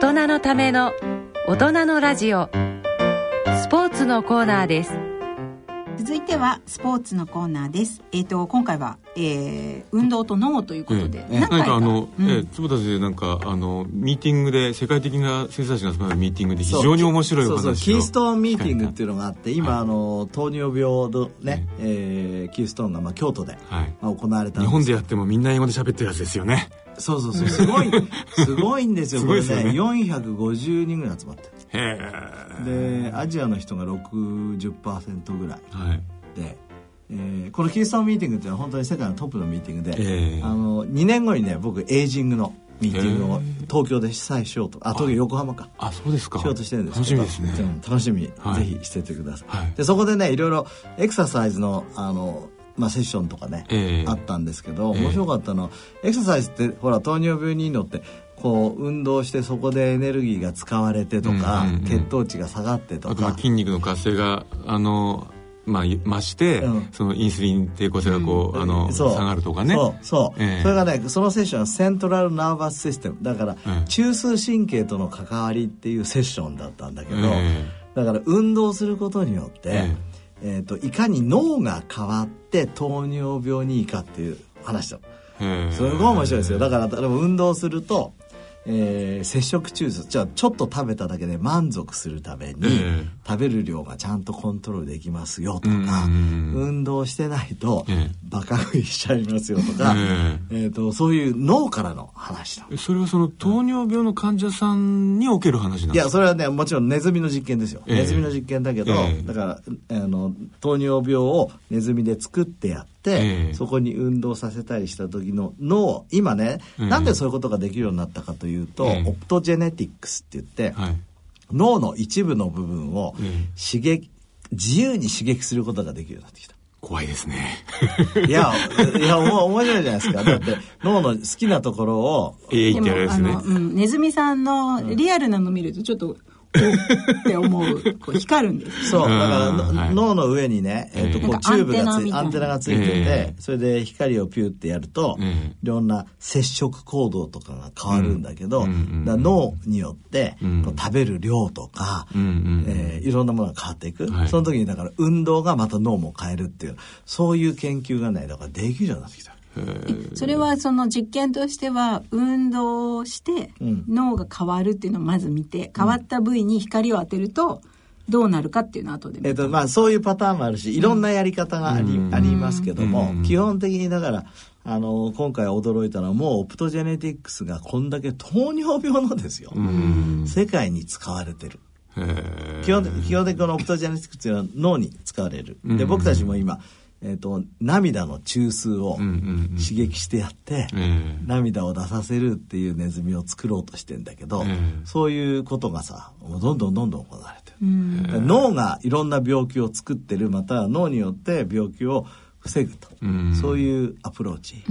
大人のための大人のラジオ。スポーツのコーナーです。続いてはスポーツのコーナーです。えっ、ー、と今回は、えー、運動と脳ということで、ええ、なんかあの、うん、え坪田先生なんかあのミーティングで世界的な先生たちが集まるミーティングで非常に面白いお話そうそうキーストーンミーティングっていうのがあって今、はい、あの糖尿病のね、えー、キーストーンがまあ京都で、はい、まあ、行われた日本でやってもみんな英語で喋ってるやつですよねそうそうそう。すごいすごいんですよこれね。ね。450人ぐらい集まって。でアジアの人が60%ぐらい、はい、で、えー、このキーストンミーティングっていうのは本当に世界のトップのミーティングで、えー、あの2年後にね僕エイジングのミーティングを東京で主催しようとあ東京横浜か。あそうですか。しようとしてるんです楽しみですね。楽しみ、はい、ぜひしててください、はい、でそこでねいろいろエクササイズのあのまあ、セッションとかね、えー、あったんですけど面白かったのは、エクササイズってほら糖尿病にのってこう運動してそこでエネルギーが使われてとか、うんうんうん、血糖値が下がってとか。筋肉の活性があのまあ、増して、うん、そのインスリン抵抗性がこう、うん、あの下がるとかね。そう。そう、えー、それがねそのセッションはセントラルナーバスシステム。だから、中枢神経との関わりっていうセッションだったんだけど、えー、だから運動することによって、えーえーと、いかに脳が変わって糖尿病にいいかっていう話だすごい面白いですよ。だから運動するとえー、摂食中枢じゃあちょっと食べただけで満足するために、えー、食べる量がちゃんとコントロールできますよとか、運動してないと、えー、バカ食いしちゃいますよとか、えー、えーとそういう脳からの話だそれはその糖尿病の患者さんにおける話なんですか？いやそれはねもちろんネズミの実験ですよ、ネズミの実験だけど、だからあの糖尿病をネズミで作ってやって、えー、そこに運動させたりした時の脳今ね、うん、なんでそういうことができるようになったかというと、えー、オプトジェネティックスって言って、はい、脳の一部の部分を刺激、自由に刺激することができるようになってきた。怖いですね。いや、いや、面白いじゃないですか。だって脳の好きなところを。ええー、ってやるですね。うん、ネズミさんのリアルなの見るとちょっとって思うこう光るんですそう。だから脳の上にね、えー、とこうチューブがつアンテナがついてて、それで光をピューってやると、いろんな接触行動とかが変わるんだけど、脳によってこう食べる量とか、えー、いろんなものが変わっていく、その時にだから運動がまた脳も変えるっていうそういう研究がねだからできるようになってきた。それはその実験としては運動して脳が変わるっていうのをまず見て、変わった部位に光を当てるとどうなるかっていうのは後でえっとまあそういうパターンもあるしいろんなやり方がありうん、ありますけども、基本的にだからあの今回驚いたのはもうオプトジェネティックスがこんだけ糖尿病のですよ、世界に使われてる。基本的基本的にこのオプトジェネティックスというのは脳に使われる。で僕たちも今えーと、涙の中枢を刺激してやって、うんうんうん、涙を出させるっていうネズミを作ろうとしてんだけど、そういうことがさどんどんどんどん行われてる、脳がいろんな病気を作ってるまたは脳によって病気を防ぐと、そういうアプローチ、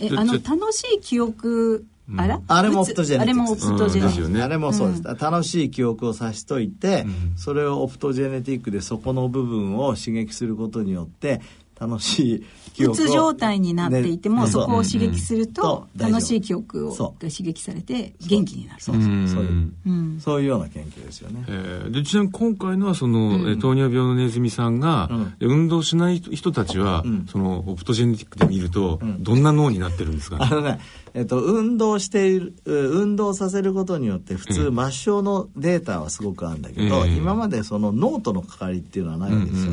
えあの楽しい記憶あら？あれもオプトジェネティクス。あれもオプトジェネティクス。あれもそうです。楽しい記憶をさしといて、それをオプトジェネティックでそこの部分を刺激することによって、楽しい記憶を。うつ状態になっていても、そこを刺激すると、楽しい記憶をが刺激されて元気になる。そう。そう。そう。いう、そういうような研究ですよね。えー、でちなみに今回のはその、糖尿病のネズミさんが、運動しない人たちは、そのオプトジェネティックで見ると、どんな脳になってるんですか、あのねえっと、運動している運動させることによって普通、末梢のデータはすごくあるんだけど、今までその脳との関わりっていうのはないわけですよ。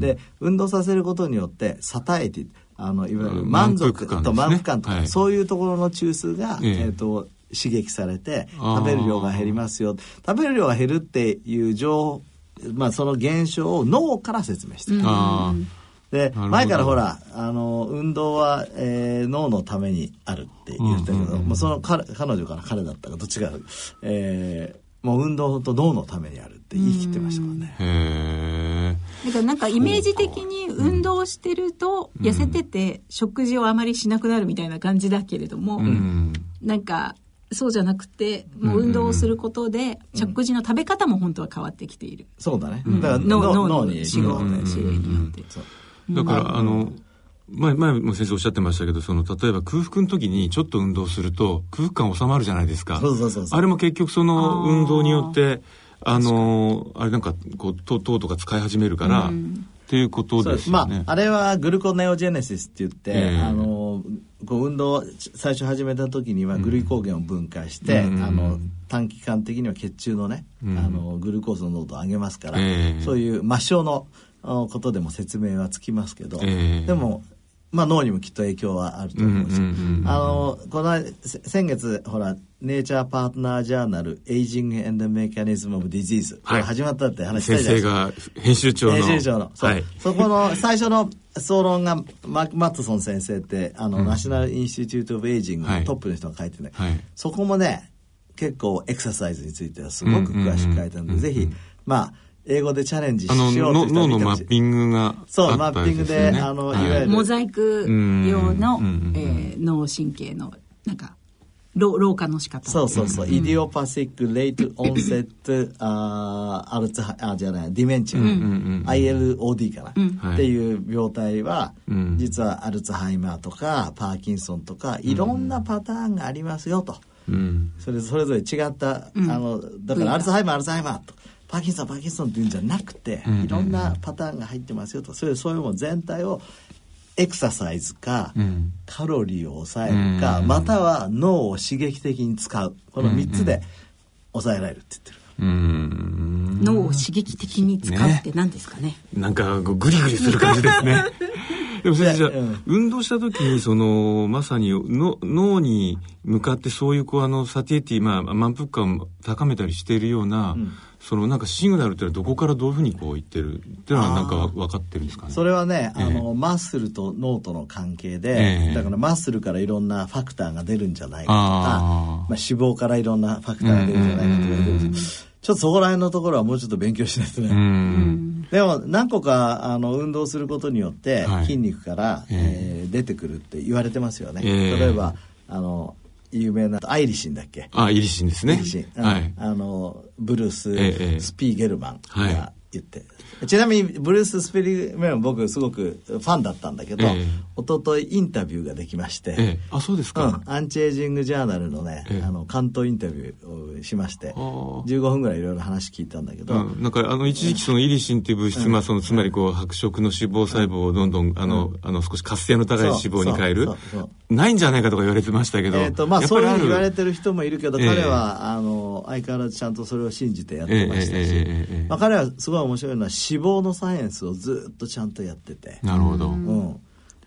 で運動させることによってサタエティあのいわゆる満足と満腹感とか、そういうところの中枢が、えっと刺激されて食べる量が減りますよ。食べる量が減るっていう情まあその現象を脳から説明してる。で前からほらあの運動は、えー、脳のためにあるって言ってたけど、まあ、その彼彼女から彼だったかどっちが、えー、もう運動と脳のためにあるって言い切ってましたもんね。へだからなんかイメージ的に運動してると痩せてて食事をあまりしなくなるみたいな感じだけれども、うん、なんかそうじゃなくてもう運動をすることで食事の食べ方も本当は変わってきている、そうだね。だから脳脳に仕事種類によって、だからあの前前も先生おっしゃってましたけどその例えば空腹の時にちょっと運動すると空腹感収まるじゃないですか。そうそうそうあれも結局その運動によってあのあれなんかこう糖とか使い始めるから、うん。っていうことですよね。まあ、あれはグルコネオジェネシスって言って、えー、あのこう運動最初始めた時にはグルコーゲンを分解して、うん、あの短期間的には血中のね、うん、あのグルコースの濃度を上げますから、えー、そういう末梢のことでも説明はつきますけど、えー、でもまあ、脳にもきっと影響はあると思うし、あのこの先月ほらNature Partner Journal Aging and Mechanism of Disease、はい、始まったって話したじゃないですか。先生が編集長の。編集長の。そ,、はい、そこの最初の総論がマーク・マットソン先生ってあの、うん、 National Institute of Aging のトップの人が書いてね、はい、そこもね結構エクササイズについてはすごく詳しく書いてあるので、ぜひまあ英語でチャレンジしようと脳のマッピングが、ね、そう、マッピングで、あの、はい、いわゆる。モザイク様の、えー、脳神経の、なんか、老老化の仕方。そうそうそう、 idiopathic late onset あアルツハあじゃない dementia、うん、ILOD かな、うん、っていう病態は、うん、実はアルツハイマーとかパーキンソンとかいろんなパターンがありますよと、うん、それそれぞれ違った、あのだからアルツハイマーアルツハイマーとパーキンソンパーキンソンっていうんじゃなくて、いろんなパターンが入ってますよと。それそういうもの全体をエクササイズか、うん、カロリーを抑えるか、うん、または脳を刺激的に使う。この3つで抑えられるって言ってる。脳を刺激的に使うって何ですかね、ね、なんかグリグリする感じですね。でも先生じゃあ、うん、運動した時にそのまさにの脳に向かってそういうこうあのサティエティまあ満腹感を高めたりしているような、うん、そのなんかシグナルってどこからどういうふうにこう言ってるっていうのはなんか分かってるんですかね？それはね、あのマッスルと脳との関係で、えー、だからマッスルからいろんなファクターが出るんじゃないかとかまあ、脂肪からいろんなファクターが出るんじゃないかとか言われてちょっとそこら辺のところはもうちょっと勉強しないとね。でも何個かあの運動することによって筋肉から、はい、えー、出てくるって言われてますよね。えー、例えばあの有名なアイリシンだっけ？あイリシンですね。イリシン、はい、あのブルース・えスピーゲルマンが言って、ちなみにブルース・スペリメン僕すごくファンだったんだけど、ええ、一昨日インタビューができまして、え、あそうですか、うん、アンチエイジングジャーナルのね、あの関東インタビューをしまして15分ぐらいいろいろ話聞いたんだけど、うん、なんかあの一時期そのイリシンっていう物質、まあ、そのつまりこう白色の脂肪細胞をどんどんあの、あの少し活性の高い脂肪に変える。ないんじゃないかとか言われてましたけど、えーとまあ、そういうふうに言われてる人もいるけど、彼はあの相変わらずちゃんとそれを信じてやってましたし、まあ、彼はすごい面白いのは脂肪のサイエンスをずっとちゃんとやってて。なるほど、うん、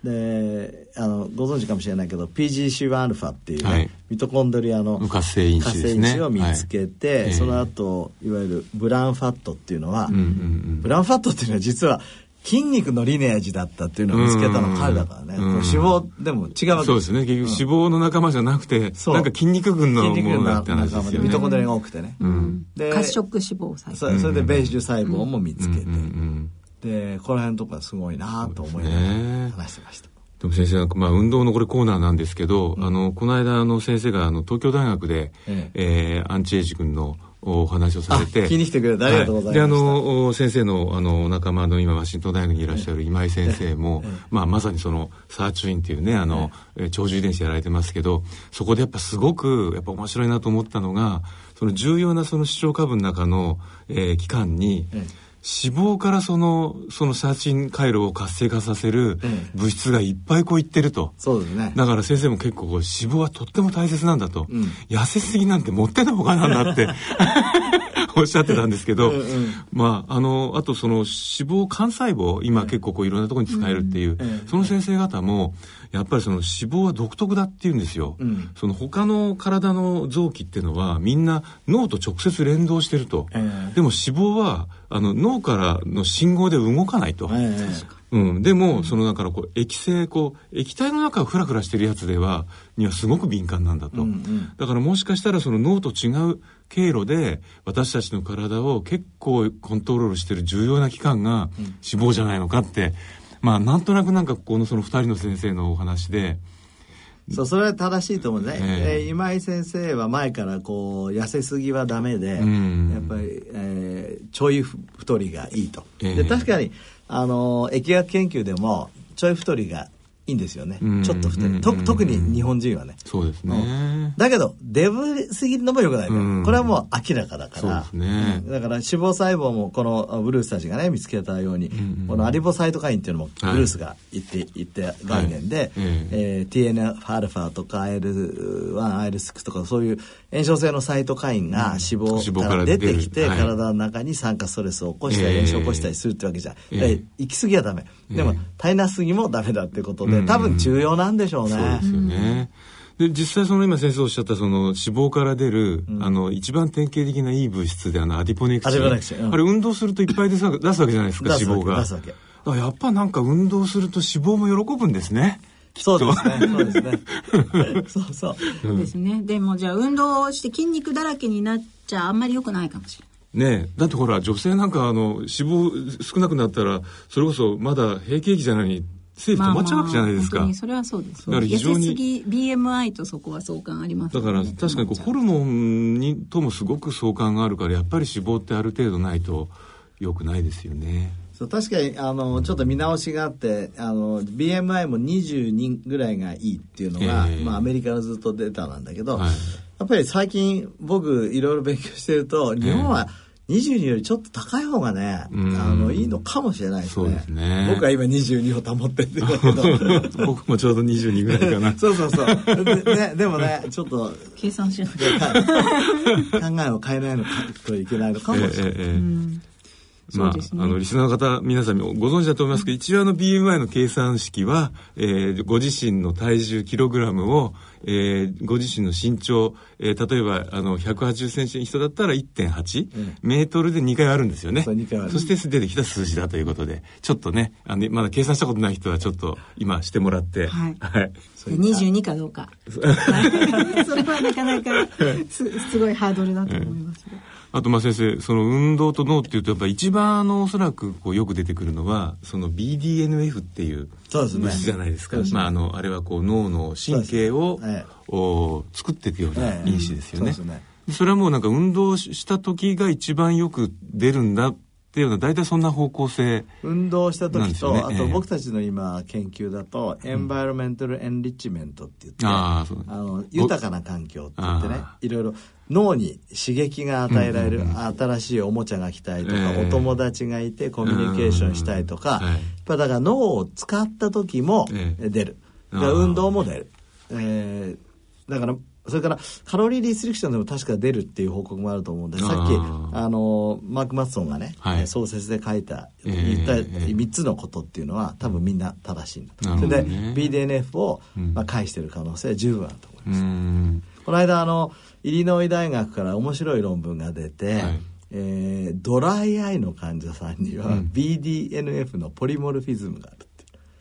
であのご存知かもしれないけど PGC1α っていう、ねはい、ミトコンドリアの活性因子、ね、を見つけて、はい、その後いわゆるブラウンファットっていうのは、うんうんうん、ブラウンファットっていうのは実は筋肉のリネージだったっていうのを見つけたの彼だからね、脂肪でも違うわけそうですね。結局脂肪の仲間じゃなくて、う。ん、なんか筋肉群のものだって話ですよね。ミトコンドリアが多くてね、うん、で褐色脂肪細胞。それでベージュ細胞も見つけて、でこの辺とかすごいなと思いながら話してました。でも先生、まあ、運動のこれコーナーなんですけど、うん、あのこの間あの先生があの東京大学で、ええ。えー、アンチエイジ君のお話をされて。気にしてくれてありがとうございます、はい、であの先生のあの仲間の今ワシントン大学にいらっしゃる今井先生も、まあ、まさにそのサーチュインっていうねあの、長寿遺伝子やられてますけどそこでやっぱすごくやっぱ面白いなと思ったのがその重要なその視聴株の中の、えー、期間に、ええ脂肪からそのその写真回路を活性化させる物質がいっぱいこういってると、そうですね。だから先生も結構脂肪はとっても大切なんだと、うん、痩せすぎなんてもってのほかなんだっておっしゃってたんですけどうん、まああのあとその脂肪幹細胞今結構こういろんなところに使えるっていう、その先生方もやっぱりその脂肪は独特だっていうんですよ、うん、その他の体の臓器っていうのはみんな脳と直接連動してると、えー、でも脂肪はあの脳からの信号で動かないと、えー、うん、でも、そのだからこう液性こう液体の中をフラフラしてるやつではにはすごく敏感なんだと、うんうん、だからもしかしたらその脳と違う経路で私たちの体を結構コントロールしてる重要な器官が脂肪じゃないのかって。まあなんとなくなんかこのその2人の先生のお話で。そうそれは正しいと思うね、えー、今井先生は前からこう痩せすぎはダメで、うん、やっぱり、えー、ちょい太りがいいと、えー、で確かにあの疫学研究でもちょい太りがいいんですよね。ちょっと太い。と特に日本人はね。そうですね。だけど、デブすぎるのも良くないね。これはもう明らかだから。そうですね。だから脂肪細胞もこのブルースたちがね、見つけたように、このアリボサイトカインっていうのもブルースが言って、言って概念で、え TNF-α とか IL1、IL6 とかそういう炎症性のサイトカインが脂肪から出てきて、体の中に酸化ストレスを起こしたり、炎症を起こしたりするってわけじゃん。行き過ぎはダメ。でも、足りなすぎもダメだってことで、多分重要なんでしょうね。そうですよね。で、実際その今先生おっしゃったその脂肪から出る、うん、あの、一番典型的ないい物質であの、アディポネクチン。うん、あれ運動するといっぱい出す出すわけじゃないですか、脂肪が。出すわけ。やっぱなんか運動すると脂肪も喜ぶんですね。そうですね。そうですね。そうそう。そうですね。でもじゃあ運動して筋肉だらけになっちゃあんまり良くないかもしれない。ねだってほら女性なんかあの脂肪少なくなったらそれこそまだ閉経期じゃないに政府止まっちゃうわけじゃないですか。まあ、まあそれはそうです。だから非常に。BMI とそこは相関あります、ね、だから確かにこうホルモンにともすごく相関があるからやっぱり脂肪ってある程度ないとよくないですよね。そう確かにあのちょっと見直しがあってあの BMI も22ぐらいがいいっていうのが、えー、まあ、アメリカのずっとデータなんだけど、はい、やっぱり最近僕いろいろ勉強してると日本は、えー22よりちょっと高い方がね、あの、いいのかもしれないですね。すね。僕は今22を保ってるんだけど。僕もちょうど22ぐらいかな。そうそうそう。でね、でもね、ちょっと。計算しない。考えを変えないのかといけないのかもしれない。ええまあ、あの、リスナーの方、皆さんご存知だと思いますけど、一応あの BMI の計算式は、えー、ご自身の体重キログラムを、えー、ご自身の身長、えー、例えば、あの、180センチの人だったら1.8、うん、メートルで2回あるんですよね。そそして出てきた数字だということで、ちょっとね、あの、まだ計算したことない人はちょっと今してもらって、はい。はい。22かどうか。それはなかなかすすごいハードルだと思います。あとまあ先生その運動と脳っていうとやっぱ一番あのおそらくこうよく出てくるのはその BDNF っていう物質じゃないですか。すね、まああのあれはこう脳の神経を、ね、お作っていくような因子ですよね。そね。それはもうなんか運動した時が一番よく出るんだっていうのは大体そんな方向性、運動した時と、ね、あと僕たちの今研究だと、エンバイロメンタルエンリッチメントって言って、うん、あの豊かな環境って言ってねいろいろ脳に刺激が与えられる、新しいおもちゃが来たりとか、えー、お友達がいてコミュニケーションしたりとか、やっぱだから脳を使った時も出る、えー、運動も出る、えー、だからそれからカロリーリストリクションでも確か出るっていう報告もあると思うんでさっきあのマーク・マッソンがね、はい、創設で書いた言った3つのことっていうのは多分みんな正しいんだと、それで BDNF を、まあ、返してる可能性は十分あると思います。この間あのイリノイ大学から面白い論文が出て、はい、えー、ドライアイの患者さんには BDNF のポリモルフィズムがある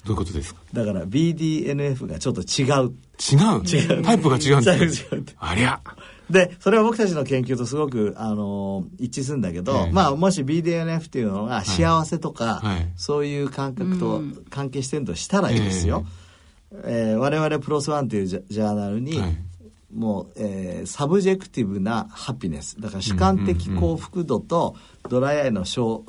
どういうことですか？だから BDNF がちょっと違う。違う？違う。タイプが違うんだ。違う違うありゃ。でそれは僕たちの研究とすごく、あの一致するんだけど、まあもし BDNF っていうのが幸せとか、はい、そういう感覚と関係してるとしたらいいですよ、えー、我々 PLOS ONE っていうジャーナルに、はいもう、えー、 subjective な happiness。だから主観的幸福度とドライアイの症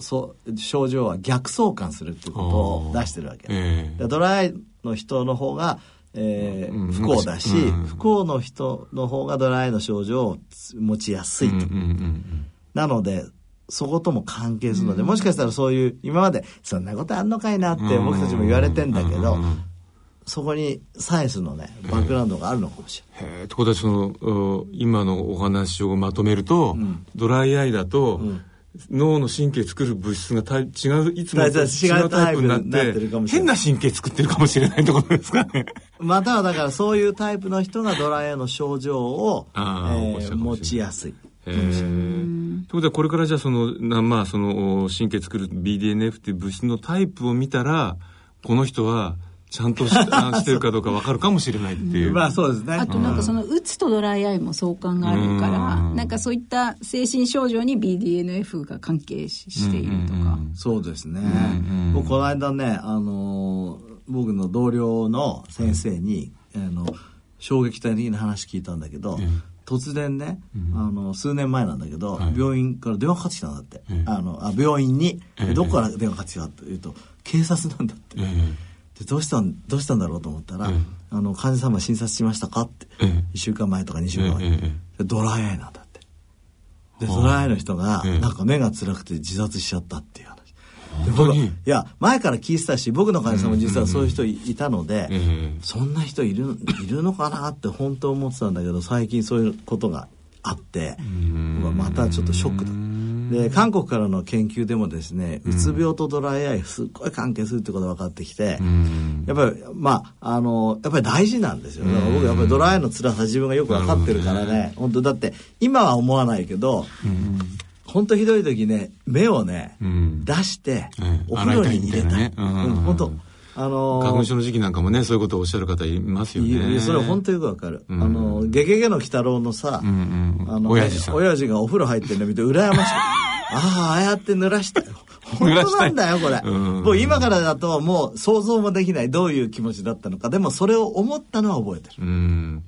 症状は逆相関するっていうことを出してるわけ、えー、ドライアイの人の方が、えー、不幸だし、うん、不幸の人の方がドライアイの症状を持ちやすいと、うんなのでそことも関係するので、もしかしたらそういう今までそんなことあんのかいなって僕たちも言われてんだけど、そこにサイエンスのねバックグラウンドがあるのかもしれない。ということはその今のお話をまとめると、うん、ドライアイだと、うん、脳の神経作る物質が違ういつもと違うタイプになって変な神経作ってるかもしれないってことですかね。またはだからそういうタイプの人がドライアイの症状を、えー、持ちやすい。ということはこれからじゃあそのまあその神経作る BDNF っていう物質のタイプを見たらこの人はちゃんとししてるかどうか分かるかもしれないっていう。まあそうですね。あとなんかそのうつとドライアイも相関があるから、なんかそういった精神症状に BDNF が関係しているとか。そうですね。僕この間ね、あの僕の同僚の先生に、あの衝撃的な話聞いたんだけど、突然ね、あの数年前なんだけど、病院から電話かかってきたんだって、あのあ病院に、どこから電話かかってきたというと警察なんだって。でどうしたんどうしたんだろうと思ったら「うん、あの患者様診察しましたか?」って、うん、1週間前とか2週間前、うん、ドライアイなんだって。でドライアイの人がなんか目が辛くて自殺しちゃったっていう話。で僕いや前から聞いてたし僕の患者さんも実はそういう人いたので、そんな人いるいるのかなって本当思ってたんだけど最近そういうことがあってまたちょっとショックだで韓国からの研究でもですねうつ病とドライアイすっごい関係するってことが分かってきてやっぱりまああのやっぱり大事なんですよ。だから僕やっぱりドライアイの辛さ自分がよく分かってるからね。本当だって今は思わないけど本当ひどい時ね目をね、出してお風呂に入れたい、本当あのー、花粉症の時期なんかもねそういうことをおっしゃる方いますよね。それは本当よくわかる、うん、あの「ゲゲゲの鬼太郎」のさ、うんうん、あの親父さん。親父がお風呂入ってるの見て羨ましい。ああああやって濡らした。よ本当なんだよこれ、うん、もう今からだともう想像もできない。どういう気持ちだったのか。でもそれを思ったのは覚えてる、うん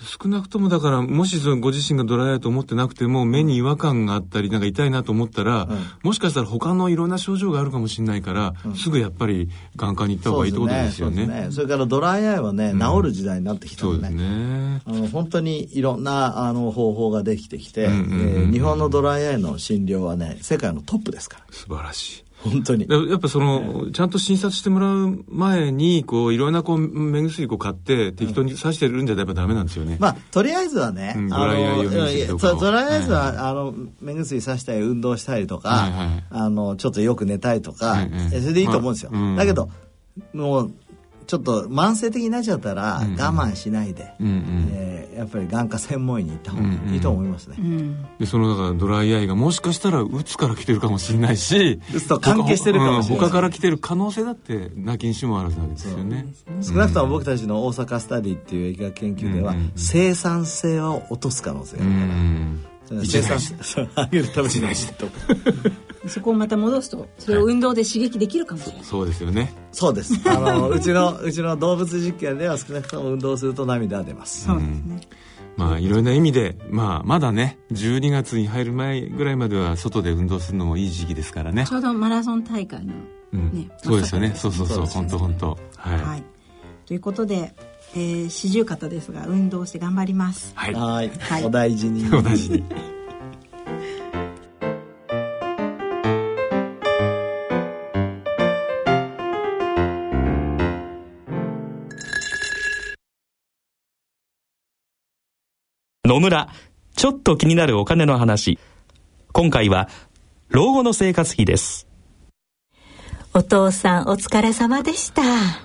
少なくともだからもしそのご自身がドライアイと思ってなくても目に違和感があったりなんか痛いなと思ったら、うん、もしかしたら他のいろんな症状があるかもしれないから、うん、すぐやっぱり眼科に行った方がいいってことですよね。そねそれからドライアイはね、治る時代になってきたので、ね、ねあの本当にいろんなあの方法ができてきて、日本のドライアイの診療はね世界のトップですから。素晴らしい。本当に。やっぱその、ちゃんと診察してもらう前に、こう、いろんなこう、目薬を買って、適当に刺してるんじゃやっぱダメなんですよね。まあ、とりあえずはね、ドライアイ用とりあえずは、あの、目薬刺したり、運動したりとか、あの、ちょっとよく寝たいとか、それでいいと思うんですよ。だけど、もう、ちょっと慢性的になっちゃったら我慢しないで、うんうん、えー、やっぱり眼科専門医に行った方がいいと思いますね、うん。うん、でそのだからドライアイがもしかしたらうつから来てるかもしれないしうつと関係してるかもしれない、他から来てる可能性だってなきにしもあるわけですよね。少なくとも僕たちの大阪スタディっていう疫学研究では、生産性を落とす可能性があるから、うん生産性を上げるために。とそこをまた戻すとそれを運動で刺激できるかもしれない、はい、そうですよね。そうです。あのうちの うちの動物実験では少なくとも運動すると涙が出ます。そうですね。まあいろいろな意味で、まあ、まだね12月に入る前ぐらいまでは外で運動するのもいい時期ですからね。ちょうどマラソン大会のね、うん、そうですよね。そうそうそう。本当本当。はい、はい、ということでえー、四十肩ですが運動して頑張ります。はい。はい。お大事に。お大事に野村、ちょっと気になるお金の話。今回は、老後の生活費です。お父さんお疲れ様でした。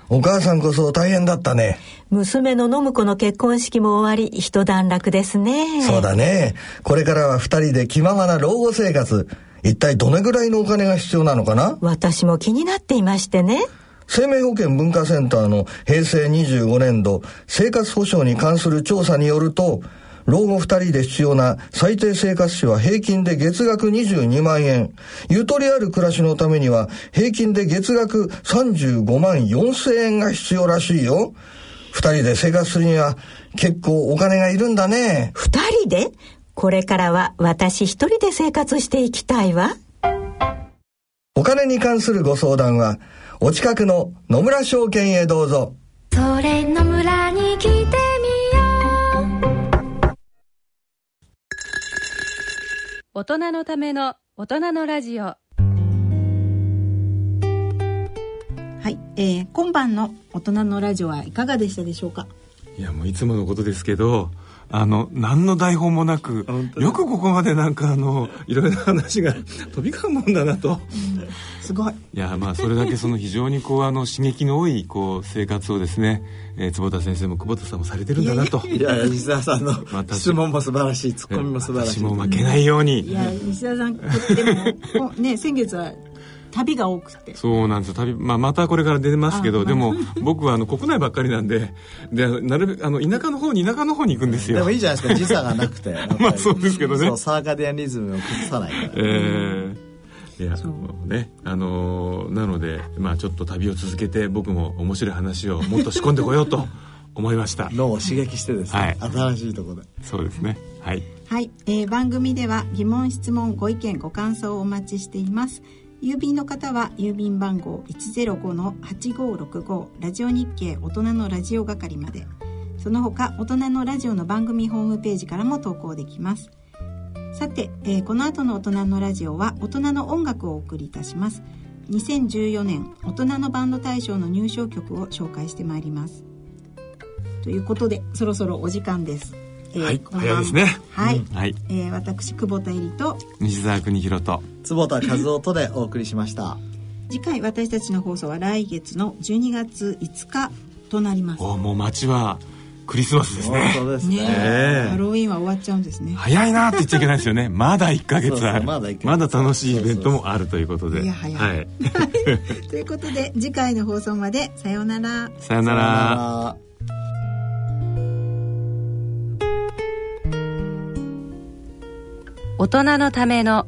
お母さんこそ大変だったね。娘の信子の結婚式も終わり、一段落ですね。そうだね。これからは二人で気ままな老後生活。一体どれぐらいのお金が必要なのかな？私も気になっていましてね。生命保険文化センターの平成25年度生活保障に関する調査によると、老後二人で必要な最低生活費は平均で月額22万円。ゆとりある暮らしのためには平均で月額35万4千円が必要らしいよ。二人で生活するには結構お金がいるんだね。二人で？これからは私一人で生活していきたいわ。お金に関するご相談は、お近くの野村証券へどうぞ。それ野村大人のための大人のラジオ。はい、えー、今晩の大人のラジオはいかがでしたでしょうか？いやもういつものことですけどあの何の台本もなくよくここまでなんかあのいろいろな話が飛び交うもんだなと、うん、すごい。いやまあそれだけその非常にこうあの刺激の多いこう生活をですね、えー、坪田先生も久保田さんもされてるんだなと。いや西田さんの質問も素晴らしいツッコミも素晴らしい。私も負けないように。いや西田さんでもね先月は旅が多くて。そうなんですよ。旅、まあ、またこれから出ますけどでも 僕はあの国内ばっかりなんででなるべくあの田舎の方に田舎の方に行くんですよ。でもいいじゃないですか時差がなくて。まあそうですけどね。サーカディアンリズムを崩さないから、えーいやねあのー、なのでまあちょっと旅を続けて僕も面白い話をもっと仕込んでこようと 思いました。脳を刺激してですね、はい、新しいところで。そうですね。はい、はい。えー、番組では疑問質問ご意見ご感想をお待ちしています郵便の方は郵便番号105-8565ラジオ日経大人のラジオ係まで。その他大人のラジオの番組ホームページからも投稿できます。さて、えー、この後の大人のラジオは大人の音楽をお送りいたします。2014年大人のバンド大賞の入賞曲を紹介してまいります。ということでそろそろお時間です。えー、はい、早いですね。はい。うん、はい。えー、私、久保田絵里と、西澤邦弘と、坪田和夫とでお送りしました。次回、私たちの放送は来月の12月5日となります。おもう街は、クリスマスですね。そうですね。ねハロウィンは終わっちゃうんですね。早いなって言っちゃいけないですよね。まだ1か月ある。まだまだ楽しいイベントもあるということで。いや、早い。はい。ということで、次回の放送まで、さようなら。さようなら。大人のための